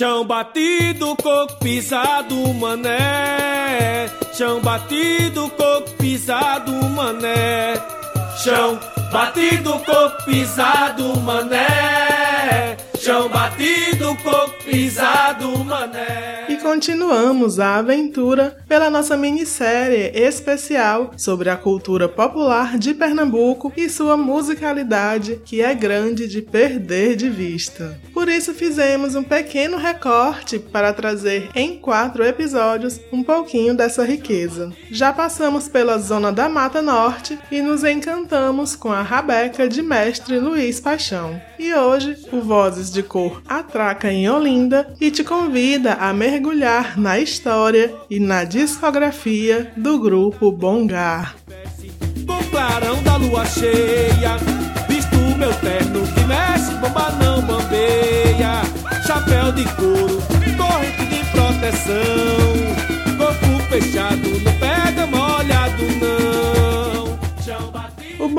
Chão batido, coco pisado, mané. Chão batido, coco pisado, mané. Chão batido, coco pisado, mané. Chão batido, coco pisado, mané. E continuamos a aventura pela nossa minissérie especial sobre a cultura popular de Pernambuco e sua musicalidade, que é grande de perder de vista. Por isso fizemos um pequeno recorte para trazer em quatro episódios um pouquinho dessa riqueza. Já passamos pela zona da Mata Norte e nos encantamos com a Rabeca de mestre Luiz Paixão. E hoje o Vozes de Cor atraca em Olinda e te convida a mergulhar na história e na discografia do grupo Bongar. Com clarão da lua cheia, visto meu terno que mexe, bomba não bambeia, chapéu de couro, corrente de proteção, corpo fechado,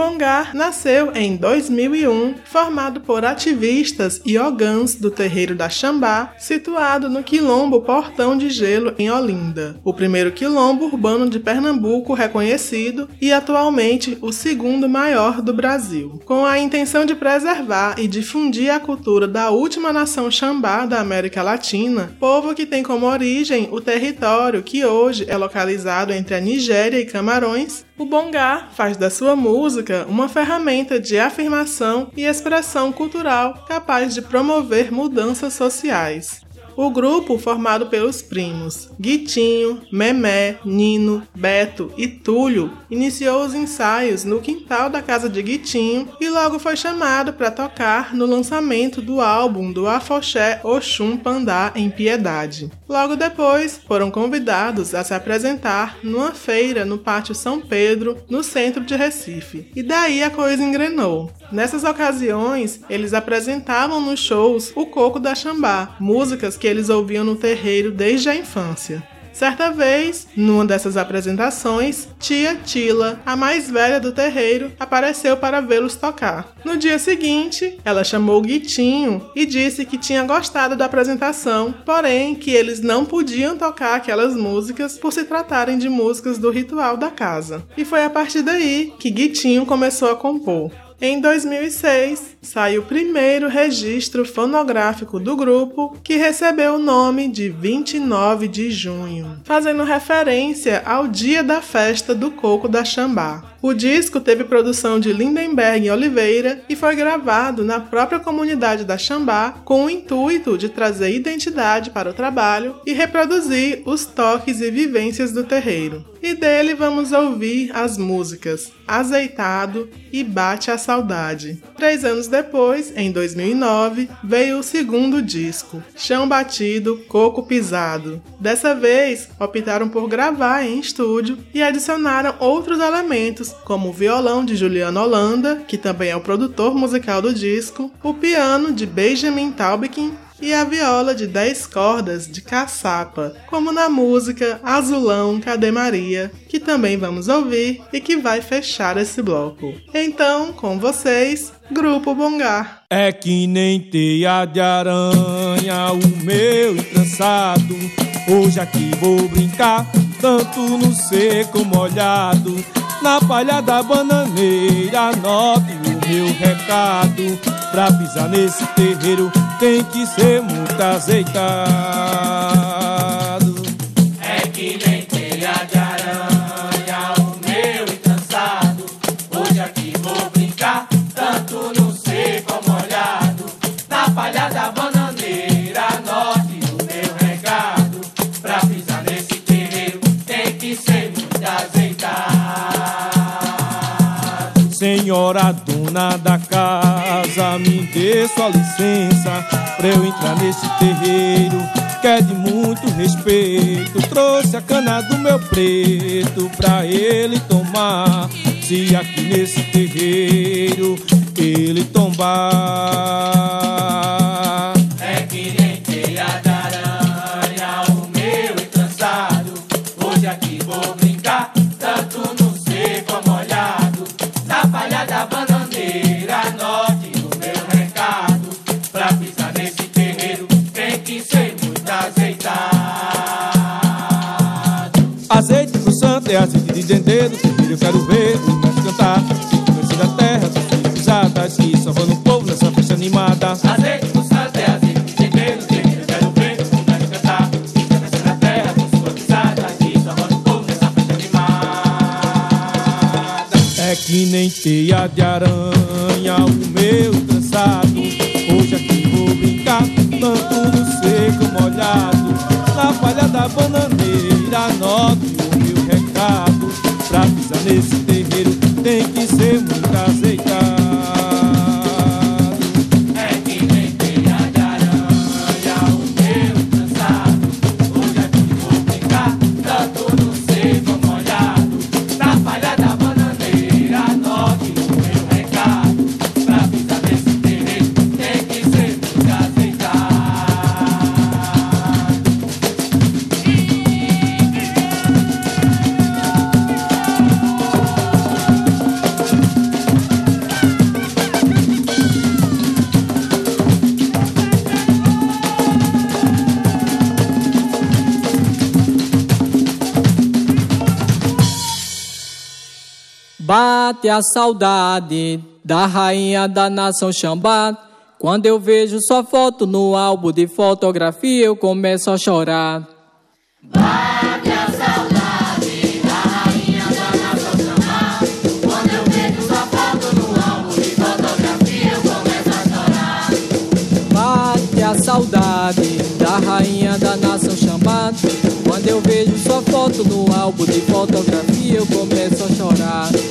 Bongar nasceu em 2001, formado por ativistas e ogãs do terreiro da Xambá, situado no quilombo Portão de Gelo, em Olinda, o primeiro quilombo urbano de Pernambuco reconhecido e atualmente o segundo maior do Brasil. Com a intenção de preservar e difundir a cultura da última nação Xambá da América Latina, povo que tem como origem o território que hoje é localizado entre a Nigéria e Camarões, o Bongar faz da sua música uma ferramenta de afirmação e expressão cultural capaz de promover mudanças sociais. O grupo, formado pelos primos Guitinho, Memé, Nino, Beto e Túlio, iniciou os ensaios no quintal da casa de Guitinho e logo foi chamado para tocar no lançamento do álbum do Afoxé Oxum Pandá em Piedade. Logo depois, foram convidados a se apresentar numa feira no Pátio São Pedro, no centro de Recife. E daí a coisa engrenou. Nessas ocasiões, eles apresentavam nos shows o Coco da Xambá, músicas que eles ouviam no terreiro desde a infância. Certa vez, numa dessas apresentações, tia Tila, a mais velha do terreiro, apareceu para vê-los tocar. No dia seguinte, ela chamou Guitinho e disse que tinha gostado da apresentação, porém que eles não podiam tocar aquelas músicas por se tratarem de músicas do ritual da casa. E foi a partir daí que Guitinho começou a compor. Em 2006, saiu o primeiro registro fonográfico do grupo, que recebeu o nome de 29 de junho, fazendo referência ao dia da festa do coco da Xambá. O disco teve produção de Lindenberg Oliveira e foi gravado na própria comunidade da Xambá com o intuito de trazer identidade para o trabalho e reproduzir os toques e vivências do terreiro. E dele vamos ouvir as músicas Azeitado e Bate a Saudade. Três anos depois, em 2009, veio o segundo disco, Chão Batido, Coco Pisado. Dessa vez, optaram por gravar em estúdio e adicionaram outros elementos, como o violão de Juliano Holanda, que também é o produtor musical do disco, o piano de Benjamin Taubkin e a viola de 10 cordas de caçapa, como na música Azulão Cadê Maria, que também vamos ouvir e que vai fechar esse bloco. Então, com vocês, Grupo Bongar. É que nem teia de aranha o meu entrançado. Hoje aqui vou brincar, tanto no seco molhado. Na palha da bananeira, anote o meu recado. Pra pisar nesse terreiro tem que ser muito azeitado. Senhora dona da casa, me dê sua licença pra eu entrar nesse terreiro que é de muito respeito. Trouxe a cana do meu preto pra ele tomar. Se aqui nesse terreiro ele tombar. Pro santo é azeite de denteiro. Eu quero ver o mestre cantar. Conheci da terra, suas pisadas. E salvando o povo nessa festa animada. Azeite santo é azeite de tempero, gente. Eu quero ver o mundo cantar. Fica descendo a terra com sua pisada. Aqui salvando o povo nessa festa animada. É que nem teia de aranha o meu trançado. Hoje aqui vou brincar, tanto no seco molhado. Na palha da bananeira, Pra Bate a saudade da rainha da nação Xambá. Quando eu vejo sua foto no álbum de fotografia, eu começo a chorar. Bate a saudade da rainha da nação Xambá. Quando eu vejo sua foto no álbum de fotografia, eu começo a chorar. Quando eu vejo sua foto no álbum de fotografia, eu começo a chorar.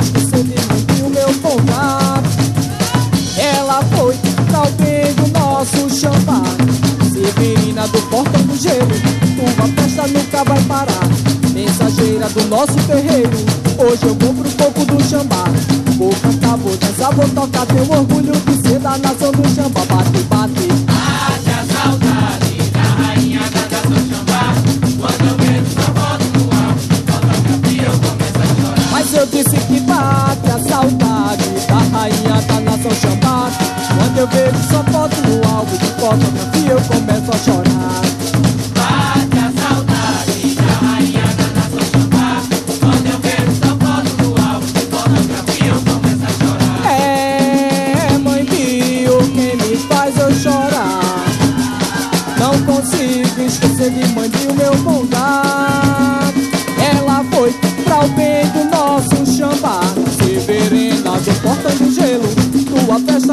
coisa nunca vai parar. Mensageira do nosso terreiro, hoje eu compro um pouco do xambá. Vou cantar, vou dançar, vou tocar, tenho orgulho de ser da nação do xambá. Bate, bate. Bate a saudade da rainha da nação xambá. Quando eu vejo só voz no ar, volta pra ti, eu começo a chorar. Mas eu disse que bate a saudade da rainha da nação xambá. Quando eu vejo só foto no álbum de fotografia, eu começo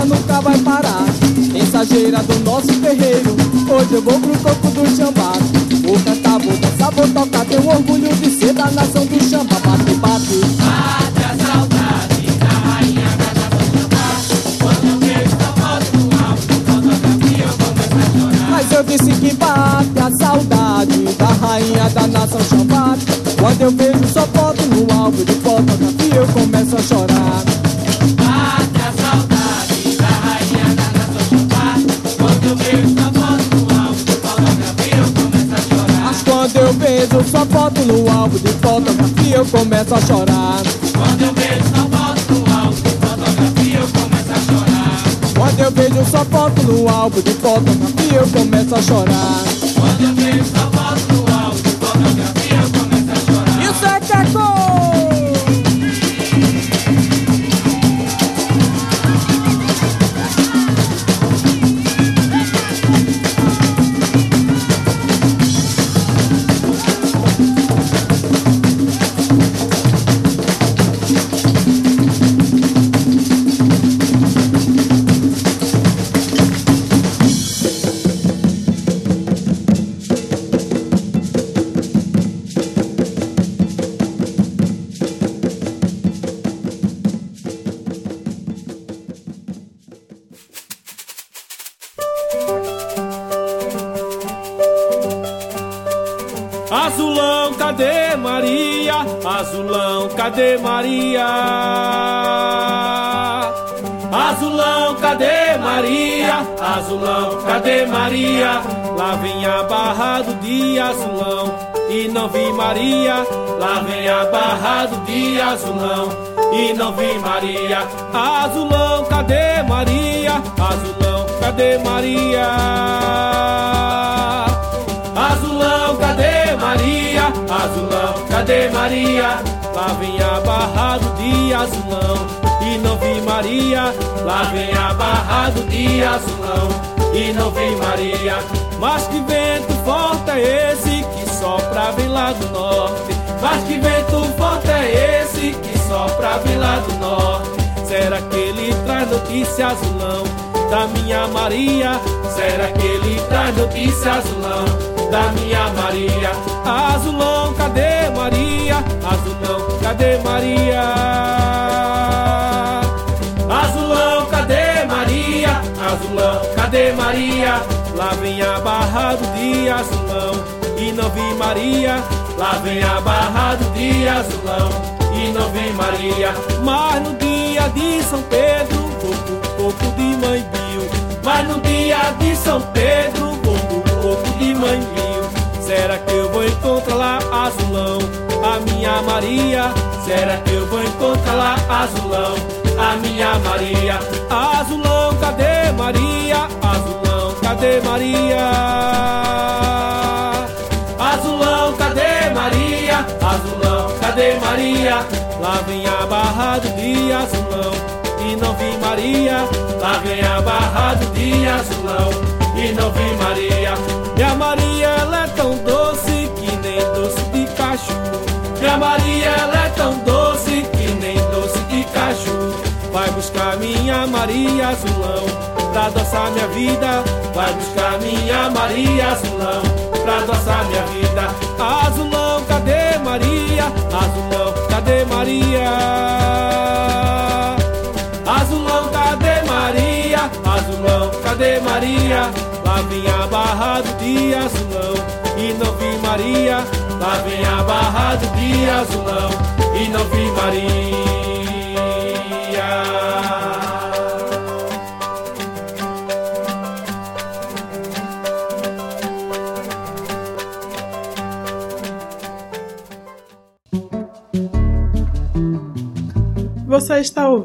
nunca vai parar. Mensageira do nosso terreiro, hoje eu vou pro topo do Xambá. Vou cantar, vou dançar, vou tocar, tenho orgulho de ser da nação do Xambá. Bate, bate. Bate a saudade da rainha da nação Xambá. Quando eu vejo sua foto no álbum de fotografia, eu começo a chorar. Mas eu disse que bate a saudade da rainha da nação Xambá. Quando eu vejo sua foto no álbum de fotografia, eu começo a chorar. Sua foto no álbum de fotografia, eu começo a chorar. Quando eu vejo sua foto no álbum de fotografia, eu começo a chorar. Quando eu vejo sua foto no álbum de fotografia, eu começo a chorar. Quando eu vejo sua vi Maria. Lá vem a barra do dia, azulão, e não vi Maria. Azulão, cadê Maria? Azulão, cadê Maria? Azulão, cadê Maria? Azulão, cadê Maria? Lá vem a barra do dia, azulão, e não vi Maria. Lá vem a barra do dia, azulão, e não vi Maria. Mas que vento forte é esse sopra vem lá do norte? Mas que vento forte é esse que sopra vem lá do norte? Será que ele traz notícia, azulão, da minha Maria? Será que ele traz notícia, azulão? da minha Maria. Azulão, cadê Maria? Azulão, cadê Maria? Azulão, cadê Maria? Lá vem a barra do dia, azulão, e não vi Maria. Lá vem a barra do dia, azulão, e não vi Maria. Mas no dia de São Pedro, pouco, pouco de mãe viu. Mas no dia de São Pedro, pouco, pouco de mãe viu. Será que eu vou encontrar lá azulão? A minha Maria. Será que eu vou encontrar lá azulão? A minha Maria. Azulão, cadê Maria? Azulão, cadê Maria? Azulão, cadê Maria? Azulão, cadê Maria? Lá vem a barra do dia, azulão, e não vi Maria. Lá vem a barra do dia, azulão, e não vi Maria. Minha Maria, ela é tão doce que nem doce de caju. Minha Maria, ela é Vai buscar minha Maria azulão, pra adoçar minha vida. Vai buscar minha Maria azulão, pra adoçar minha vida. Azulão, cadê Maria? Azulão, cadê Maria? Azulão, cadê Maria? Azulão, cadê Maria? Lá vem a barra do dia azulão e não vi Maria. Lá vem a barra do dia azulão e não vi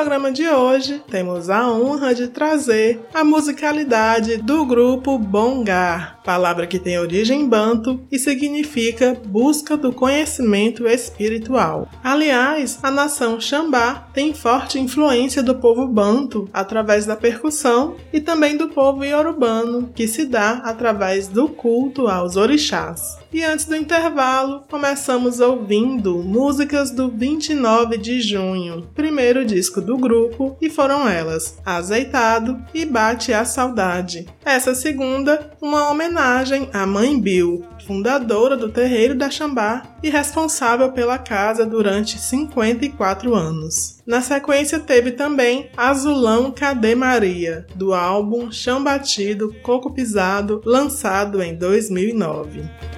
Programa de hoje temos a honra de trazer a musicalidade do grupo Bongar, palavra que tem origem banto e significa busca do conhecimento espiritual. Aliás, a nação Xambá tem forte influência do povo banto através da percussão e também do povo iorubano, que se dá através do culto aos orixás. E antes do intervalo, começamos ouvindo músicas do 29 de junho, primeiro disco do grupo, e foram elas Azeitado e Bate a Saudade. Essa segunda, uma homenagem à Mãe Bill, fundadora do Terreiro da Xambá e responsável pela casa durante 54 anos. Na sequência teve também Azulão Cadê Maria, do álbum Chão Batido, Coco Pisado, lançado em 2009.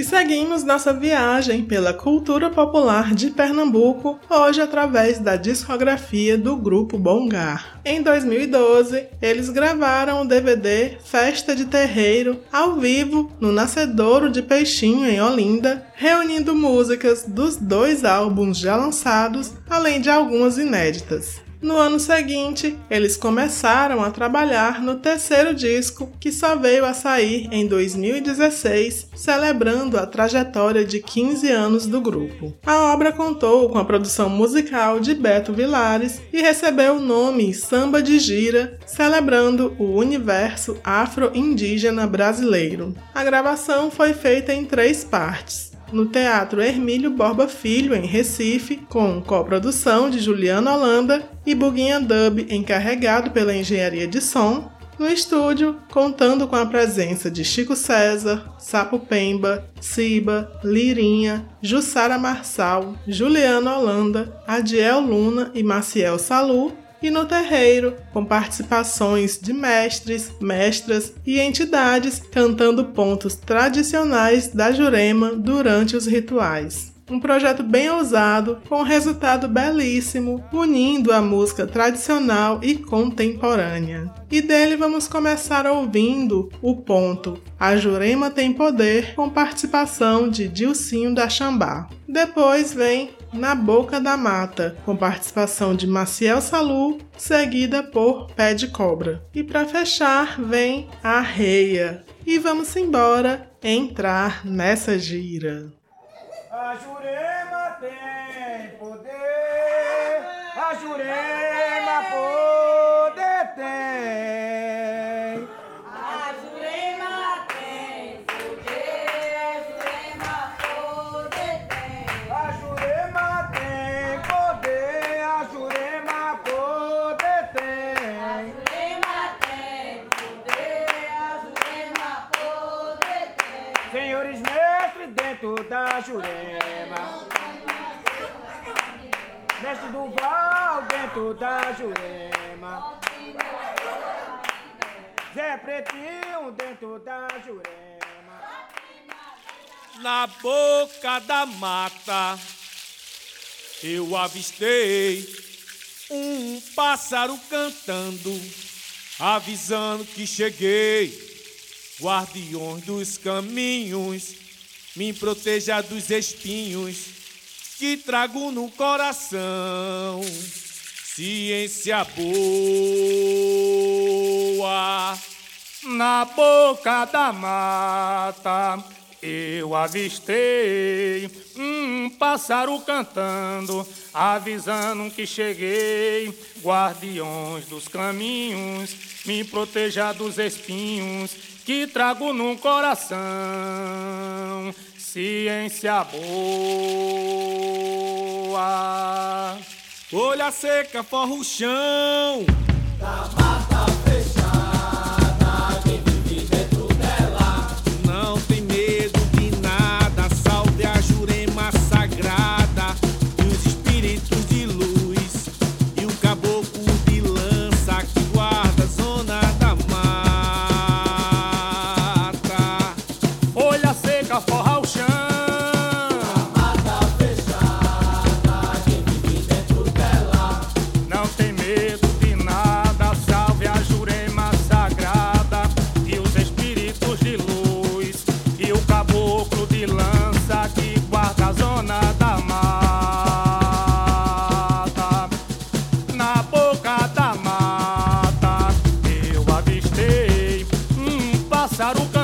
E seguimos nossa viagem pela cultura popular de Pernambuco, hoje através da discografia do grupo Bongar. Em 2012, eles gravaram o DVD Festa de Terreiro ao vivo no Nascedouro de Peixinho em Olinda, reunindo músicas dos dois álbuns já lançados, além de algumas inéditas. No ano seguinte, eles começaram a trabalhar no terceiro disco, que só veio a sair em 2016, celebrando a trajetória de 15 anos do grupo. A obra contou com a produção musical de Beto Vilares e recebeu o nome Samba de Gira, celebrando o universo afro-indígena brasileiro. A gravação foi feita em três partes no Teatro Hermílio Borba Filho, em Recife, com coprodução de Juliana Holanda e Buguinha Dub, encarregado pela engenharia de som, no estúdio, contando com a presença de Chico César, Sapo Pemba, Ciba, Lirinha, Jussara Marçal, Juliana Holanda, Adiel Luna e Maciel Salu, e no terreiro, com participações de mestres, mestras e entidades cantando pontos tradicionais da Jurema durante os rituais. Um projeto bem ousado, com resultado belíssimo, unindo a música tradicional e contemporânea. E dele vamos começar ouvindo o ponto A Jurema Tem Poder, com participação de Dilcinho da Xambá. Depois vem na Boca da Mata, com participação de Maciel Salu, seguida por Pé de Cobra. E para fechar, vem a Reia. E vamos embora entrar nessa gira. A Jurema tem poder, a Jurema poder tem. Dentro da Jurema. Zé Pretinho dentro da Jurema. Na boca da mata eu avistei um pássaro cantando, avisando que cheguei. Guardiões dos caminhos, me proteja dos espinhos que trago no coração. Ciência boa na boca da mata. Eu avistei um pássaro cantando, avisando que cheguei. Guardiões dos caminhos, me proteja dos espinhos que trago no coração. Ciência boa. Olha seca, forra o chão. Tá Saruca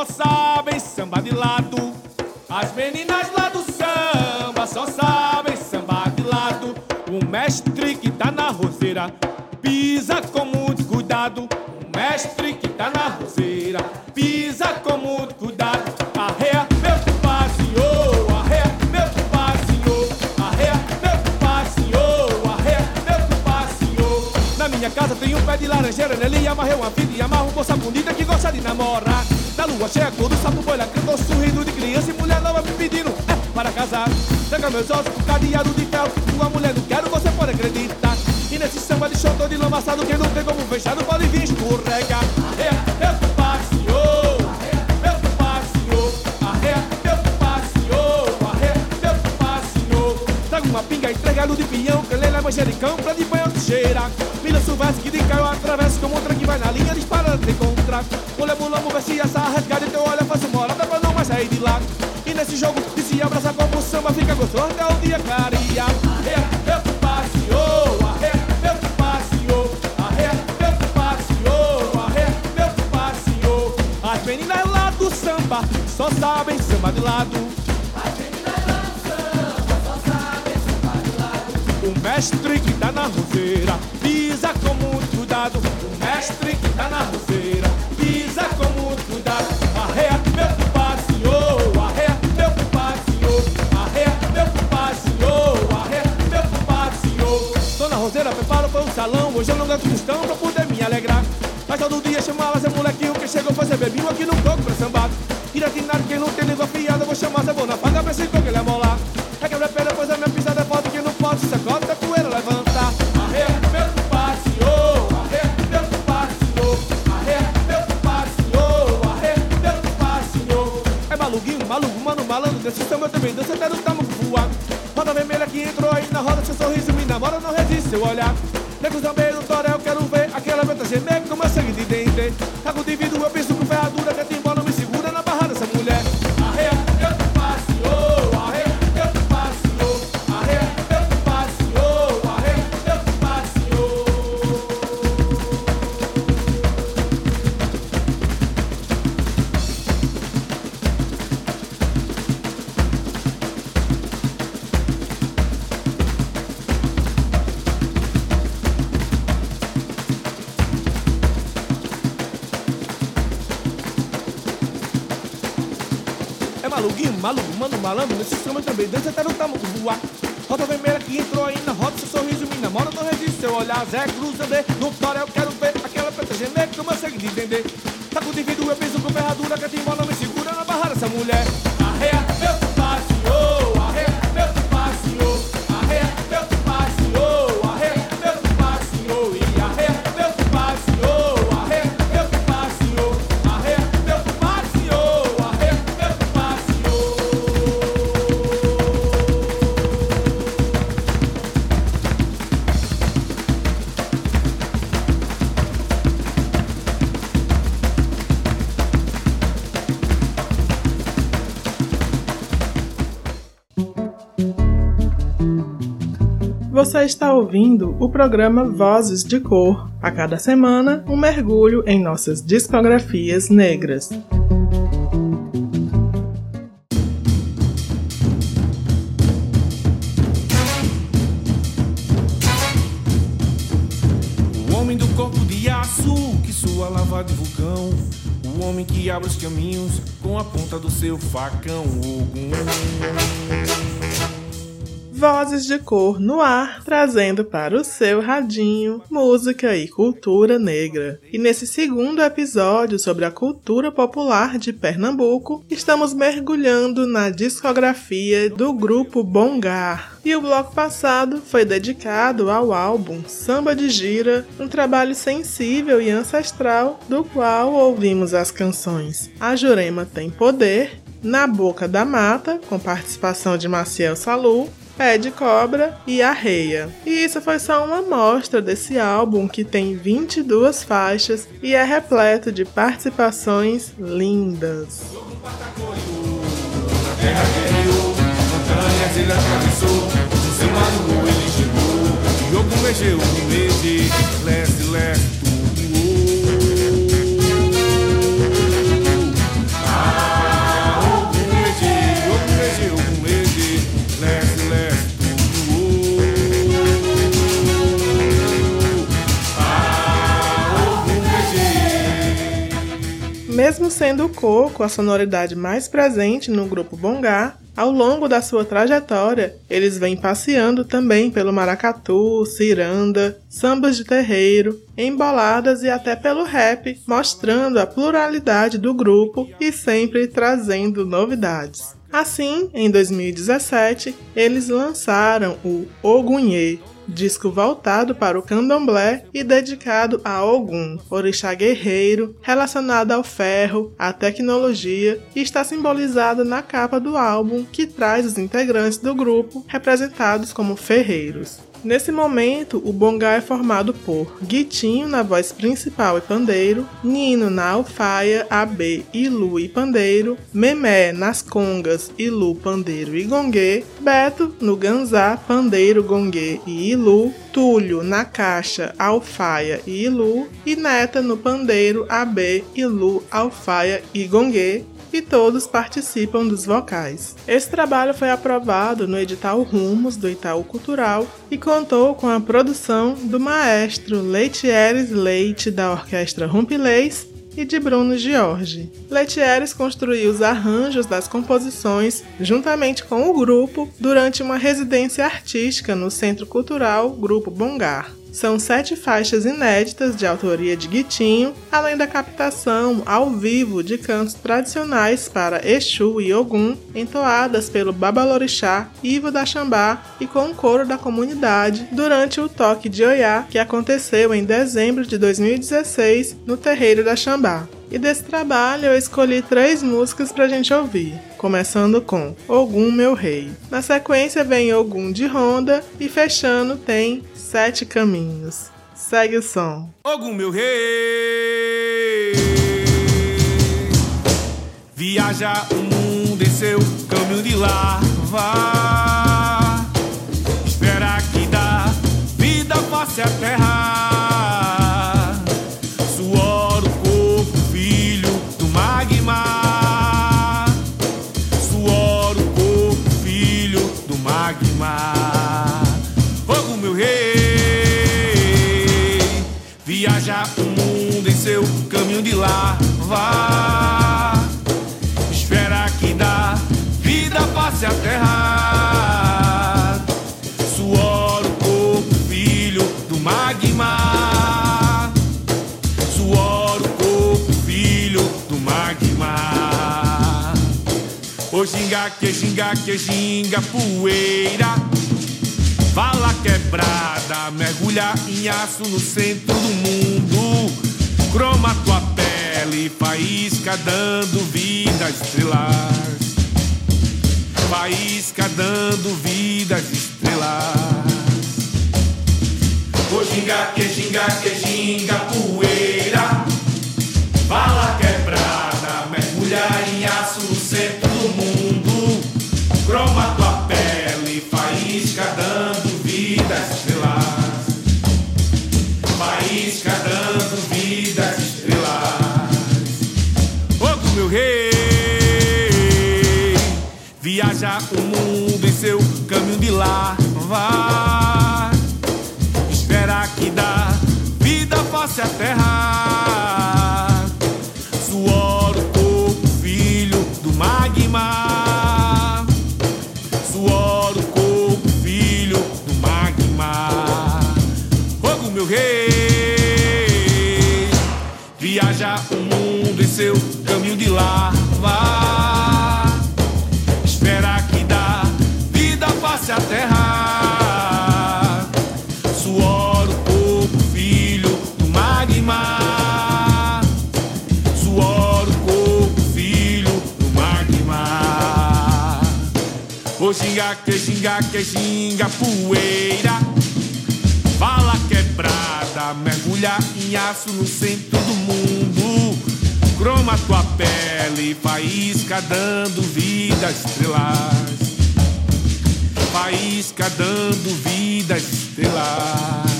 só sabem samba de lado. As meninas lá do samba só sabem samba de lado. O mestre que tá na roseira pisa com muito cuidado. O mestre que tá na roseira pisa com muito cuidado. Arreia, meu passeou. Na minha casa tem um pé de laranjeira, nele amarrei uma vida e amarro moça bonita que gosta de namorar. Lua cheia, todo sapo boia, cantou sorrindo de criança e mulher nova me pedindo é, para casar. Pega meus ossos com cadeado de ferro, tua mulher não quero, você pode acreditar. E nesse samba de chotô de lamaçado, quem não tem como fechar, não pode vir escorregar. É, meu passeou, meu passeou, arreia, meu passeou, arreia, meu passeou. Traga uma pinga, entregado de pinhão, canela, manjericão, pra de banho cheira. Milha silvestre que de caiu, atravessa como outra que vai na linha, dispara de encontrar. Mulher, mulamo, vê se essa rasgada, então olha, faz uma morada pra não mais sair de lá. E nesse jogo, que se abraça como o samba, fica gostoso até o dia clarear. Arreia, meu passeou, arreia, meu passeou, arreia, meu passeou, arreia, meu passeou. As meninas lá do samba só sabem samba de lado. O mestre que tá na roseira pisa com muito cuidado. O mestre que tá na roseira salão, hoje eu não ganho cristão pra poder me alegrar. Mas todo dia chamava Zé Molequinho que chegou fazer bebinho aqui no coco pra sambar. Tiratinado quem não tem maluquinho, maluco, mano, malandro, nesse samba também dança até no tamo voar. Roda vermelha que entrou aí na roda, seu sorriso me namora, não resiste seu olhar. Zé Cruz, Zé, no Tora eu quero ver aquela preta gemer que consegui de entender. Tá com divido, eu penso com ferradura, que a timbola me segura na barra dessa mulher. Você está ouvindo o programa Vozes de Cor. A cada semana, um mergulho em nossas discografias negras. O homem do corpo de aço que sua lava de vulcão. O homem que abre os caminhos com a ponta do seu facão. Vozes de cor no ar, trazendo para o seu radinho música e cultura negra. E nesse segundo episódio sobre a cultura popular de Pernambuco, estamos mergulhando na discografia do grupo Bongar. E o bloco passado foi dedicado ao álbum Samba de Gira, um trabalho sensível e ancestral do qual ouvimos as canções A Jurema Tem Poder, Na Boca da Mata, com participação de Maciel Salu, Pé de Cobra e Arreia. E isso foi só uma amostra desse álbum que tem 22 faixas e é repleto de participações lindas. Sendo o coco a sonoridade mais presente no grupo Bongá, ao longo da sua trajetória, eles vêm passeando também pelo maracatu, ciranda, sambas de terreiro, emboladas e até pelo rap, mostrando a pluralidade do grupo e sempre trazendo novidades. Assim, em 2017, eles lançaram o Ogunhê, disco voltado para o candomblé e dedicado a Ogum, orixá guerreiro, relacionado ao ferro, à tecnologia e está simbolizado na capa do álbum que traz os integrantes do grupo representados como ferreiros. Nesse momento, o bongá é formado por Guitinho na voz principal e pandeiro, Nino na alfaia, AB, Ilu e pandeiro, Memé nas congas, Ilu, pandeiro e gongue, Beto no ganzá, pandeiro, gongue e Ilu, Túlio na caixa, alfaia e Ilu, e Neta no pandeiro, AB, Ilu, alfaia e gongue, e todos participam dos vocais. Esse trabalho foi aprovado no edital Rumos do Itaú Cultural e contou com a produção do maestro Leitieres Leite da Orquestra Rumpilês e de Bruno Giorgi. Letieres construiu os arranjos das composições juntamente com o grupo durante uma residência artística no Centro Cultural Grupo Bongar. São sete faixas inéditas de autoria de Guitinho, além da captação ao vivo de cantos tradicionais para Exu e Ogum, entoadas pelo Babalorixá Ivo da Xambá e com o coro da comunidade durante o toque de Oiá que aconteceu em dezembro de 2016 no terreiro da Xambá. E desse trabalho eu escolhi três músicas pra gente ouvir, começando com Ogum Meu Rei. Na sequência vem Ogum de Ronda e fechando tem Sete Caminhos. Segue o som. Ogum meu rei Viaja o mundo em seu caminho de lava Espera que da vida passe a terra Ô ginga que ginga que ginga poeira Vala quebrada, mergulha em aço no centro do mundo. Croma tua pele, faísca dando vida às estrelas. Faísca dando vida às estrelas. Ô ginga que ginga que ginga poeira. Vala Faísca dando vida às estrelas. Faísca dando vida às estrelas. Ô, oh, meu rei, viaja o mundo em seu caminho de lava. Espera que dá vida face à terra. Suor o corpo, filho do magma. Lava. Espera que dá vida face a terra. Suor o corpo, filho do magma. Suor o corpo, filho do magma. Ô xinga que xinga que poeira. Fala quebrada, mergulha em aço no centro do mundo. Croma tua pele, faísca dando vida às estrelas. Faísca dando vida às estrelas.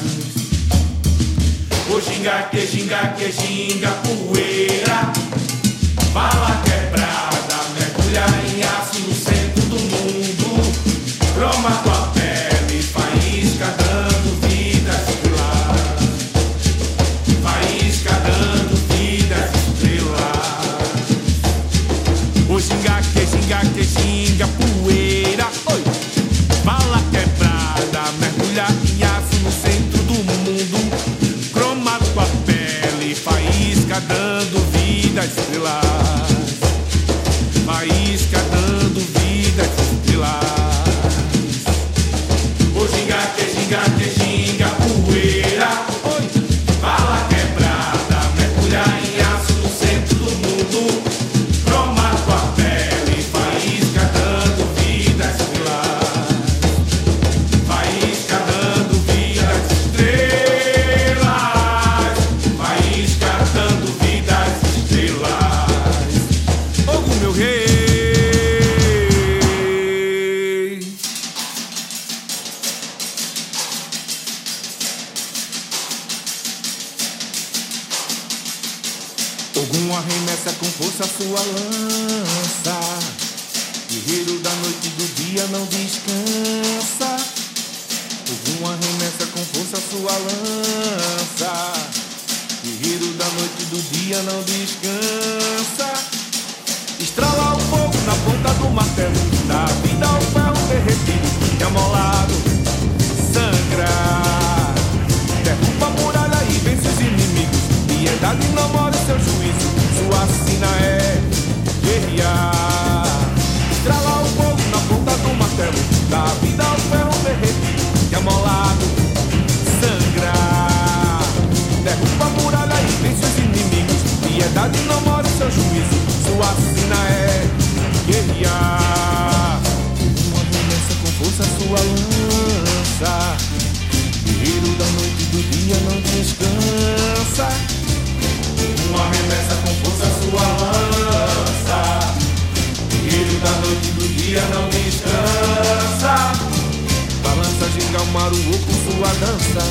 Ô xinga que xinga que xinga poeira. Fala quebrada, mergulha em aço no centro do mundo. Croma tua Ogum arremessa com força sua lança. Guerreiro da noite e do dia não descansa. Ogum arremessa com força sua lança. Guerreiro da noite e do dia não descansa. Estrala o fogo na ponta do martelo. Dá vida ao ferro derretido e amolado. Sangra. Derruba a muralha e vence os inimigos. Piedade não mora. Sua sina é guerrear. Estrala o fogo na ponta do martelo. Dá vida ao ferro derretido e amolado. Sangra. Derruba a muralha e vence os inimigos. Piedade não mora seu juízo. Sua sina é guerrear. Uma arremessa com força sua lança. Guerreiro da noite e do dia não descansa. Um arremessa com força sua lança. Guerreiro da noite e do dia não descansa. Balança ginga o maruô com sua dança.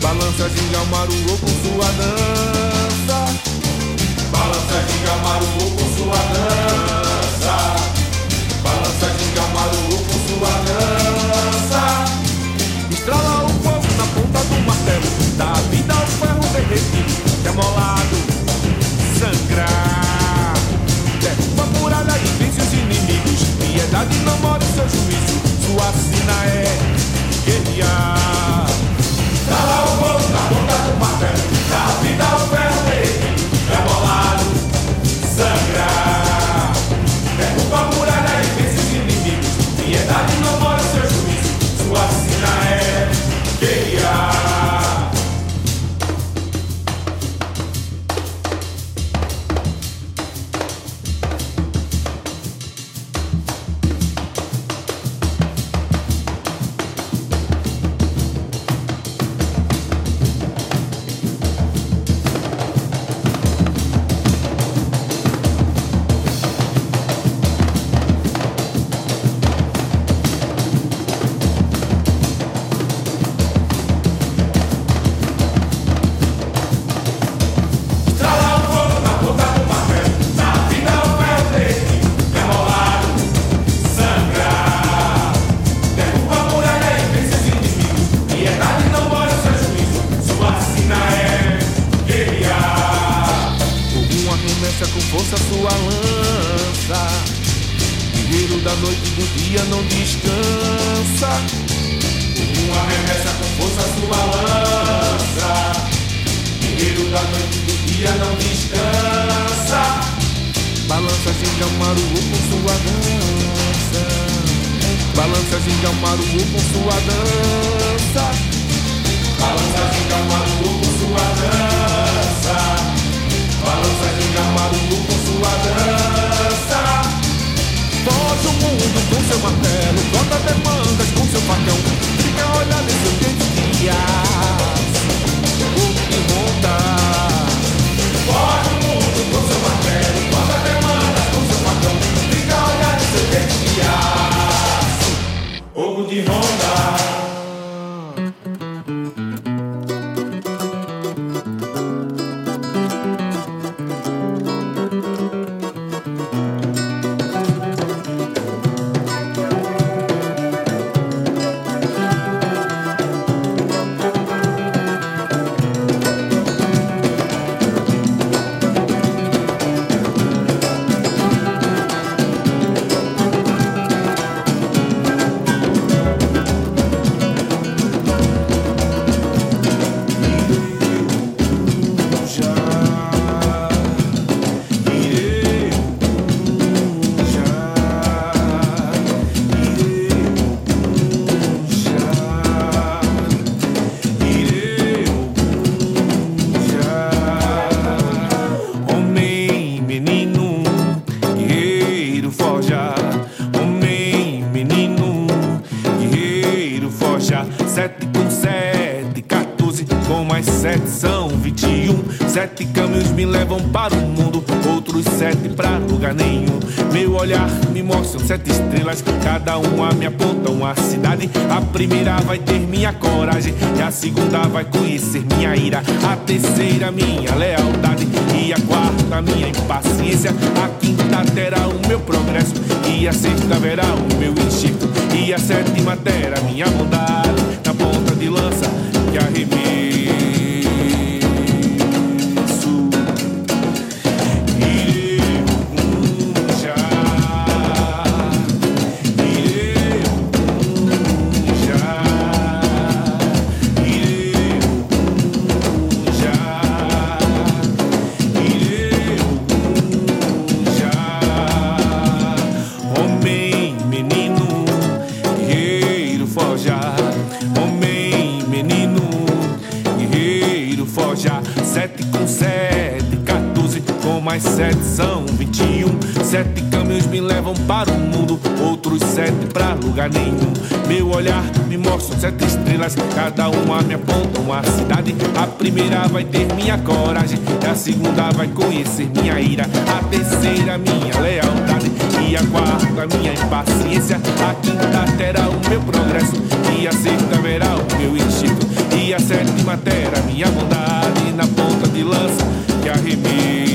Balança ginga o maruô com sua dança. Balança ginga maruô com sua dança. Balança ginga maruô com sua dança. Estrala o fogo na ponta do martelo vida derretido Que é Sangrar Derruba a muralha e vence os inimigos Piedade não mora em seu juízo Sua sina é guerrear Estrala o fogo na ponta do martelo Dá vida ao ferro derretido Que é molado Sangrar uma cidade. A primeira vai ter minha coragem, e a segunda vai conhecer minha ira. A terceira, minha lealdade, e a quarta, minha impaciência. A quinta terá o meu progresso, e a sexta verá o meu enxerto. E a sétima terá minha bondade, olhar me mostra sete estrelas, cada uma me aponta uma cidade. A primeira vai ter minha coragem, a segunda vai conhecer minha ira. A terceira, minha lealdade, e a quarta, minha impaciência. A quinta terá o meu progresso, e a sexta verá o meu enxerto. E a sétima terá minha bondade, na ponta de lança que arremesso.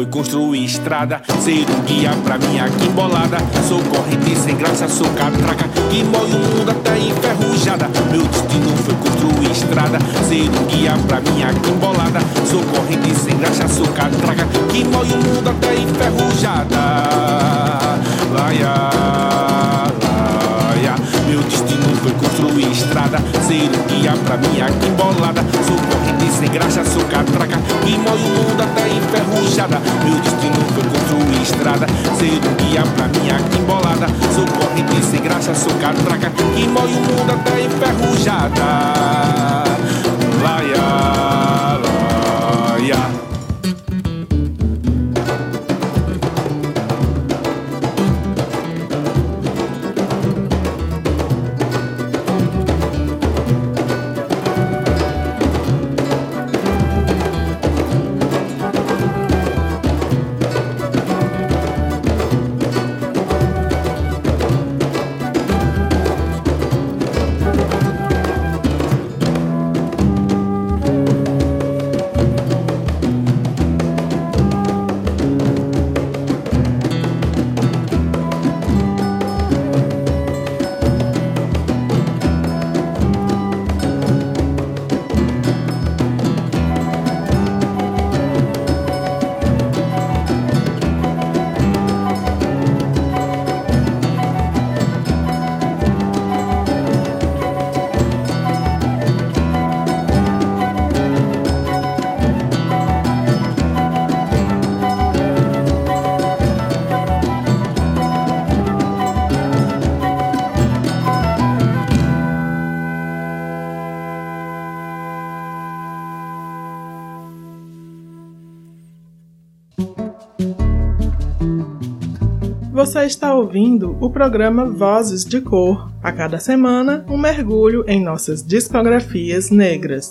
Foi construir estrada, ser um guia pra minha quimbolada. Sou corrente sem graça, sou catraca que mói o mundo até enferrujada. Meu destino foi construir estrada, ser um guia pra minha quimbolada. Sou corrente sem graça, sou catraca que mói o mundo até enferrujada. Laia. Meu destino foi construir estrada, ser guia pra minha quimbolada. Sou corrente sem graça, sou catraca que mói o mundo até enferrujada. Meu destino foi construir estrada, ser guia pra minha quimbolada. Sou corrente sem graça, sou catraca que mói o mundo até enferrujada. Laia. Você está ouvindo o programa Vozes de Cor. A cada semana, um mergulho em nossas discografias negras.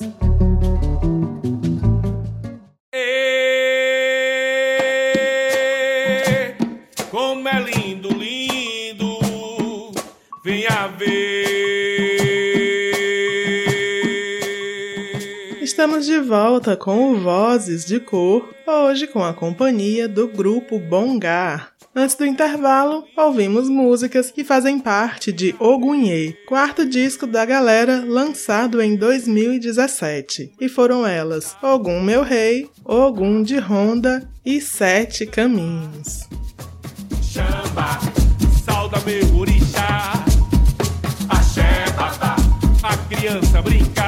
Como é lindo, lindo, venha ver. Estamos de volta com o Vozes de Cor, hoje com a companhia do grupo Bongar. Antes do intervalo, ouvimos músicas que fazem parte de Ogunhê, quarto disco da galera lançado em 2017. E foram elas Ogum Meu Rei, Ogum de Ronda e Sete Caminhos. Sauda meu orixá. Axé, a criança brincar.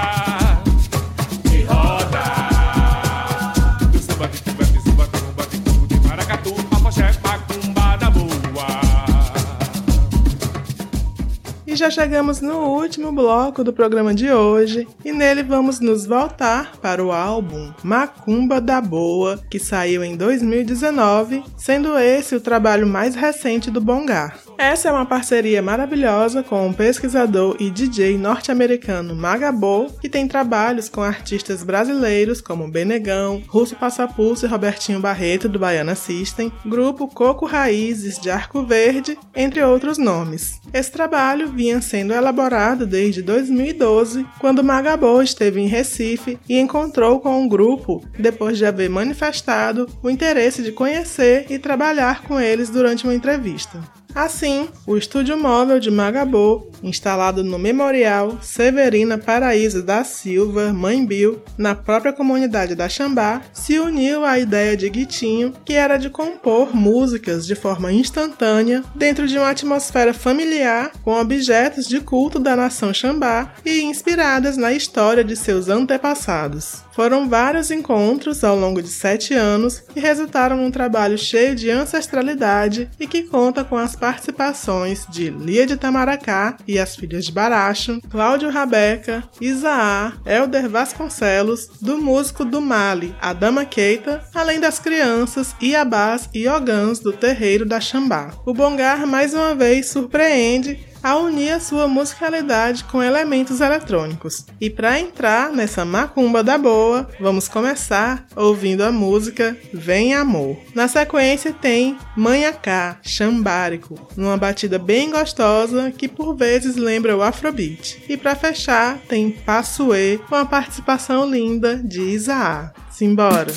E já chegamos no último bloco do programa de hoje, e nele vamos nos voltar para o álbum Macumba da Boa, que saiu em 2019, sendo esse o trabalho mais recente do Bongar. Essa é uma parceria maravilhosa com o pesquisador e DJ norte-americano Magabo, que tem trabalhos com artistas brasileiros como Benegão, Russo Passapulso e Robertinho Barreto do Baiana System, grupo Coco Raízes de Arco Verde, entre outros nomes. Esse trabalho vinha sendo elaborado desde 2012, quando Magabo esteve em Recife e encontrou com o grupo depois de haver manifestado o interesse de conhecer e trabalhar com eles durante uma entrevista. Assim, o estúdio móvel de Magabo, instalado no Memorial Severina Paraíso da Silva, Mãe Bill, na própria comunidade da Xambá, se uniu à ideia de Guitinho, que era de compor músicas de forma instantânea dentro de uma atmosfera familiar com objetos de culto da nação Xambá e inspiradas na história de seus antepassados. Foram vários encontros ao longo de sete anos que resultaram num trabalho cheio de ancestralidade e que conta com as participações de Lia de Tamaracá e as Filhas de Baracho, Cláudio Rabeca, Isaá, Elder Vasconcelos, do músico do Mali, Adama Keita, além das crianças Iabás e Ogãs do terreiro da Xambá. O Bongar mais uma vez surpreende a unir a sua musicalidade com elementos eletrônicos. E para entrar nessa macumba da boa, vamos começar ouvindo a música Vem Amor. Na sequência tem Manhacá, Xambárico, numa batida bem gostosa que por vezes lembra o Afrobeat. E para fechar tem Passuê com a participação linda de Isaá. Simbora!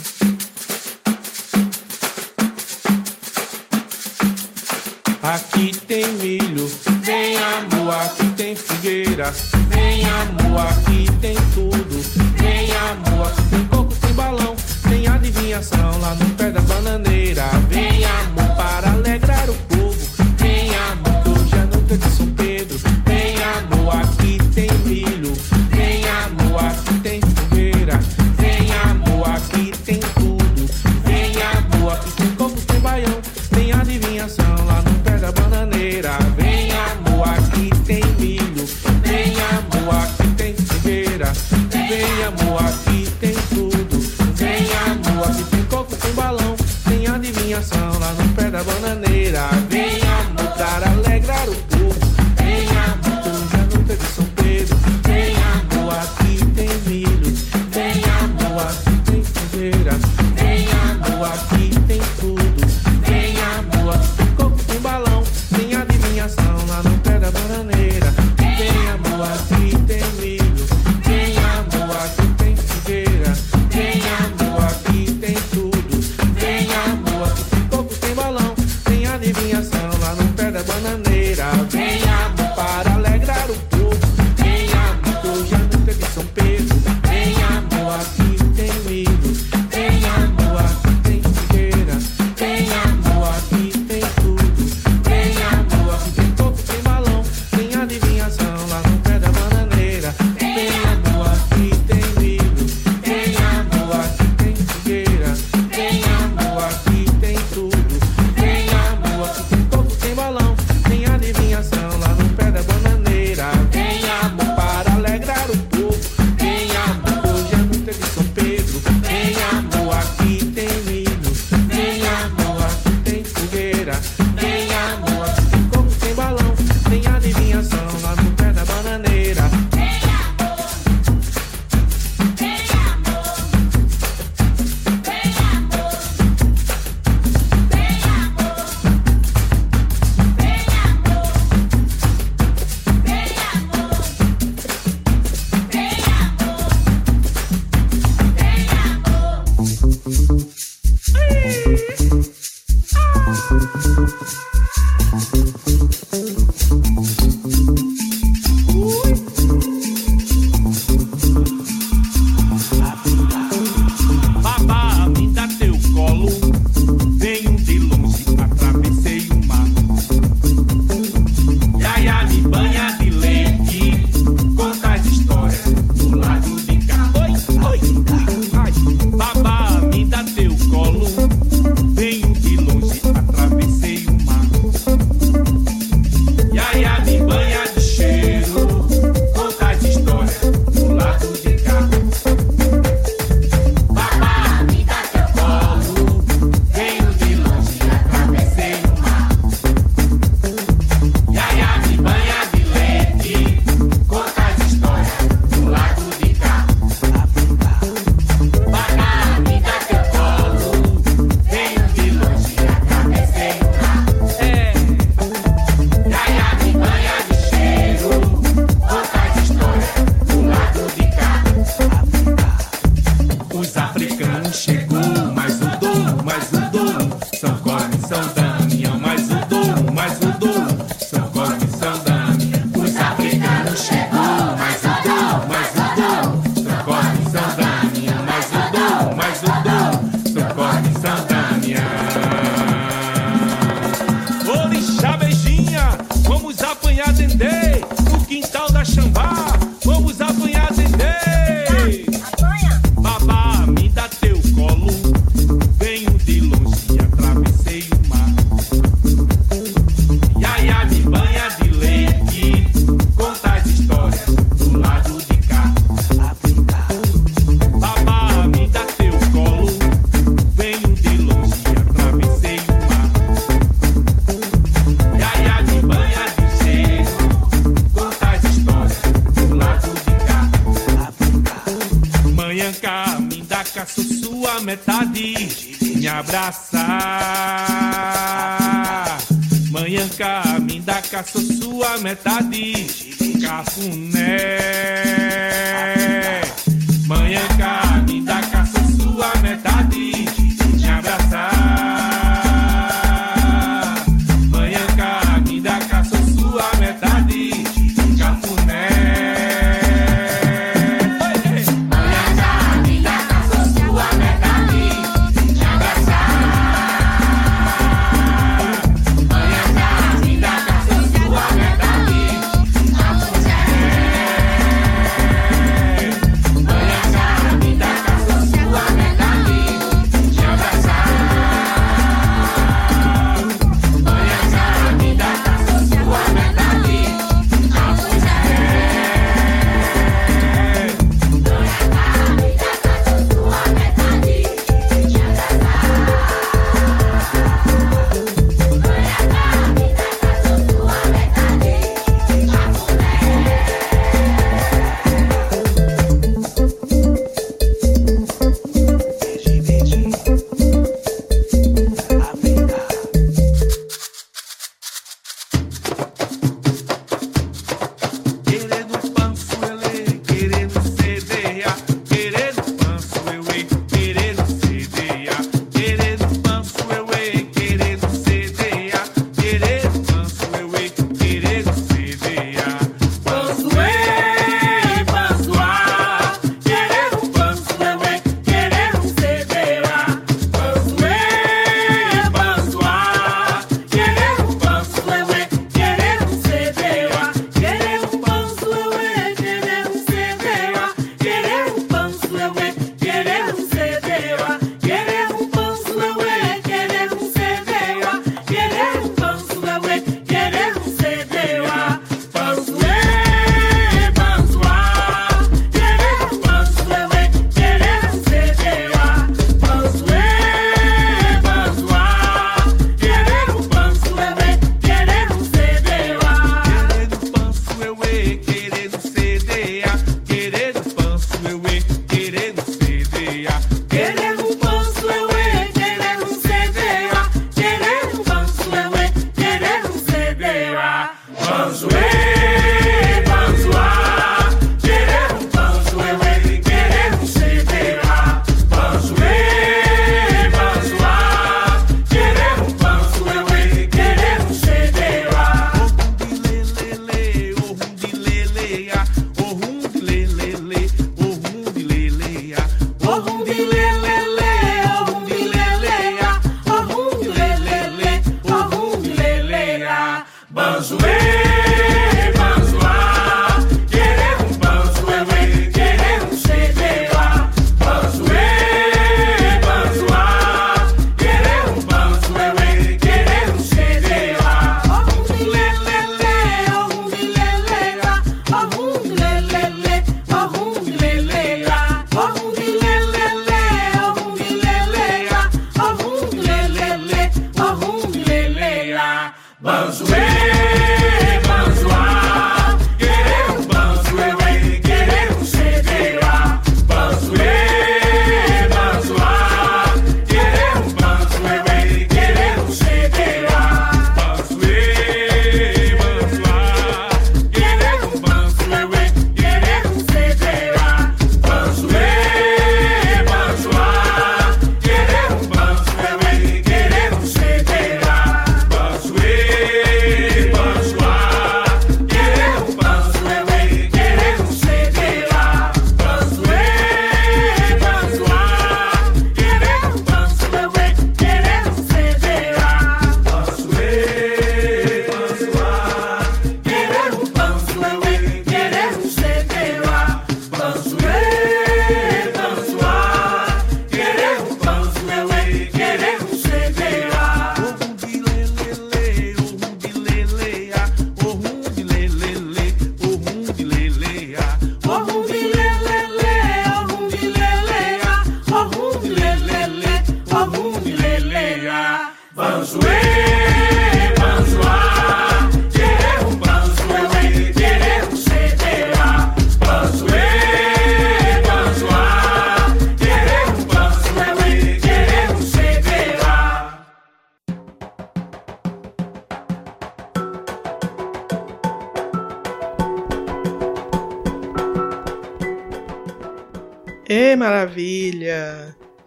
Aqui tem milho, vem amor, aqui tem figueira, vem amor, aqui tem tudo, vem amor, aqui tem coco, tem balão, tem adivinhação lá no pé da bananeira, adivinhação lá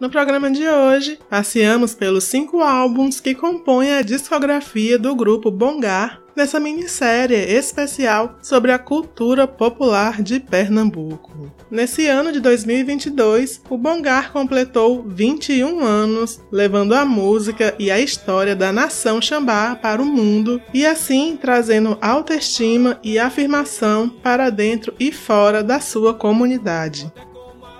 No programa de hoje, passeamos pelos cinco álbuns que compõem a discografia do grupo Bongar nessa minissérie especial sobre a cultura popular de Pernambuco. Nesse ano de 2022, o Bongar completou 21 anos, levando a música e a história da nação Xambá para o mundo e assim trazendo autoestima e afirmação para dentro e fora da sua comunidade.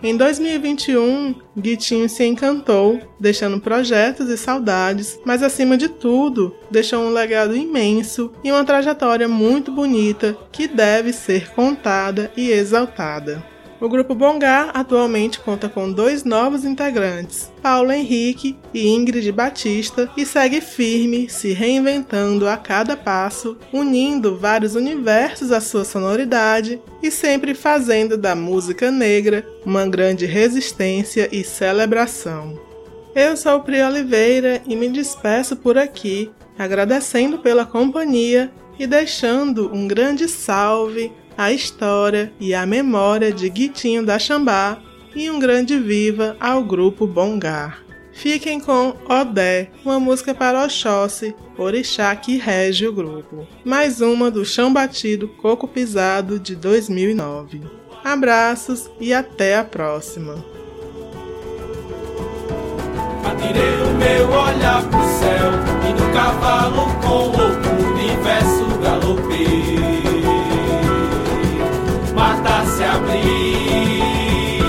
Em 2021, Guitinho se encantou, deixando projetos e saudades, mas acima de tudo, deixou um legado imenso e uma trajetória muito bonita que deve ser contada e exaltada. O grupo Bongar atualmente conta com dois novos integrantes, Paulo Henrique e Ingrid Batista, e segue firme, se reinventando a cada passo, unindo vários universos à sua sonoridade e sempre fazendo da música negra uma grande resistência e celebração. Eu sou Pri Oliveira e me despeço por aqui, agradecendo pela companhia e deixando um grande salve a história e a memória de Guitinho da Xambá e um grande viva ao grupo Bongar. Fiquem com Odé, uma música para Oxóssi, orixá que rege o grupo. Mais uma do Chão Batido Coco Pisado de 2009. Abraços e até a próxima. Atirei o meu olhar pro céu e no cavalo com o universo galopei. Se abrir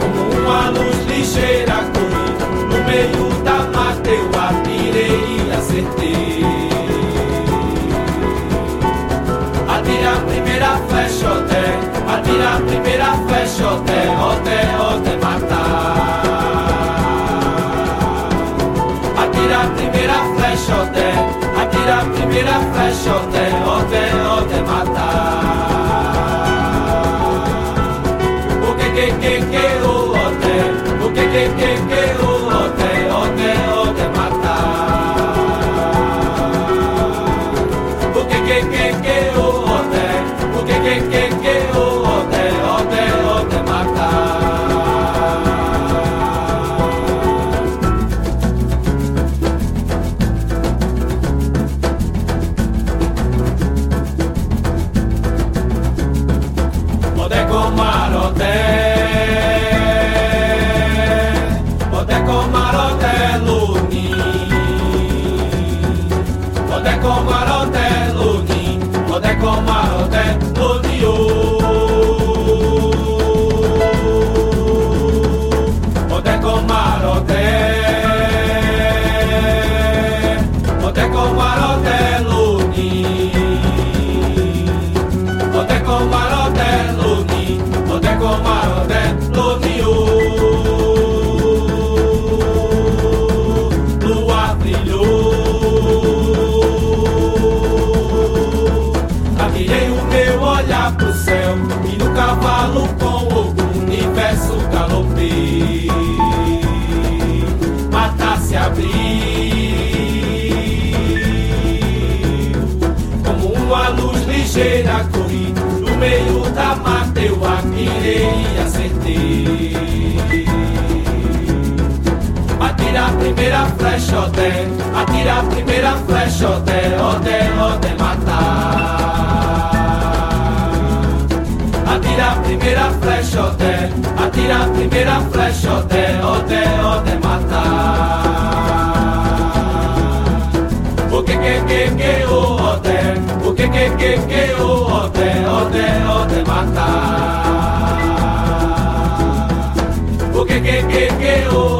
como uma luz ligeira corri no meio da mata eu atirei e acertei. Atira a primeira flecha, Odé. Atira a primeira flecha, Odé, Odé, Odé, matar. Atira a primeira flecha, Odé. Atira a primeira flecha, Odé, Odé, Odé, matar. Odé. O que, atirei e Atira a primeira flecha, Odé Atira a primeira flecha, Odé Odé, Odé, matar Atira a primeira flecha, Odé Atira a primeira flecha, Odé Odé, Odé, matar O que que que que o Odé O que que que que o Odé Odé, Odé, matar que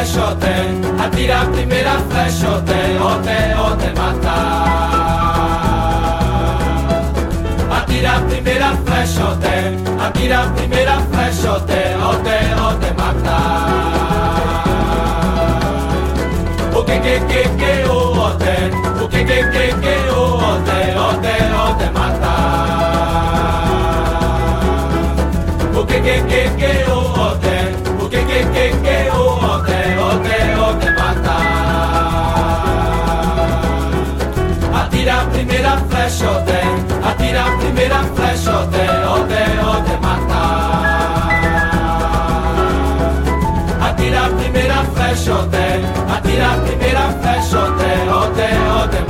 oté, atira a primeira flecha, oté, oté, oté, matar. Atira a primeira flecha, oté, atira a primeira flecha, oté, oté, oté, matar. O que que que que o oté, o que que que que primeira flecha, oté, atira a primeira